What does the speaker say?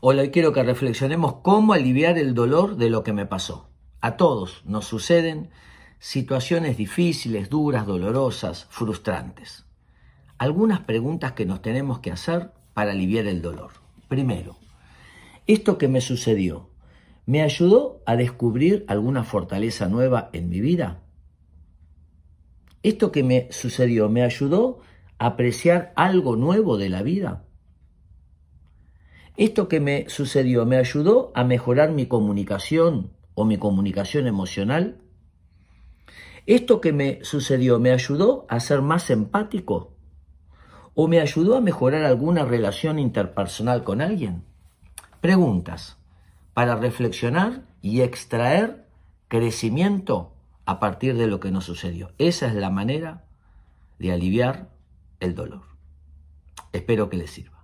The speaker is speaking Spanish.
Hoy quiero que reflexionemos cómo aliviar el dolor de lo que me pasó. A todos nos suceden situaciones difíciles, duras, dolorosas, frustrantes. Algunas preguntas que nos tenemos que hacer para aliviar el dolor. Primero, ¿esto que me sucedió me ayudó a descubrir alguna fortaleza nueva en mi vida? ¿Esto que me sucedió me ayudó a apreciar algo nuevo de la vida? ¿Esto que me sucedió me ayudó a mejorar mi comunicación o mi comunicación emocional? ¿Esto que me sucedió me ayudó a ser más empático? ¿O me ayudó a mejorar alguna relación interpersonal con alguien? Preguntas para reflexionar y extraer crecimiento a partir de lo que nos sucedió. Esa es la manera de aliviar el dolor. Espero que les sirva.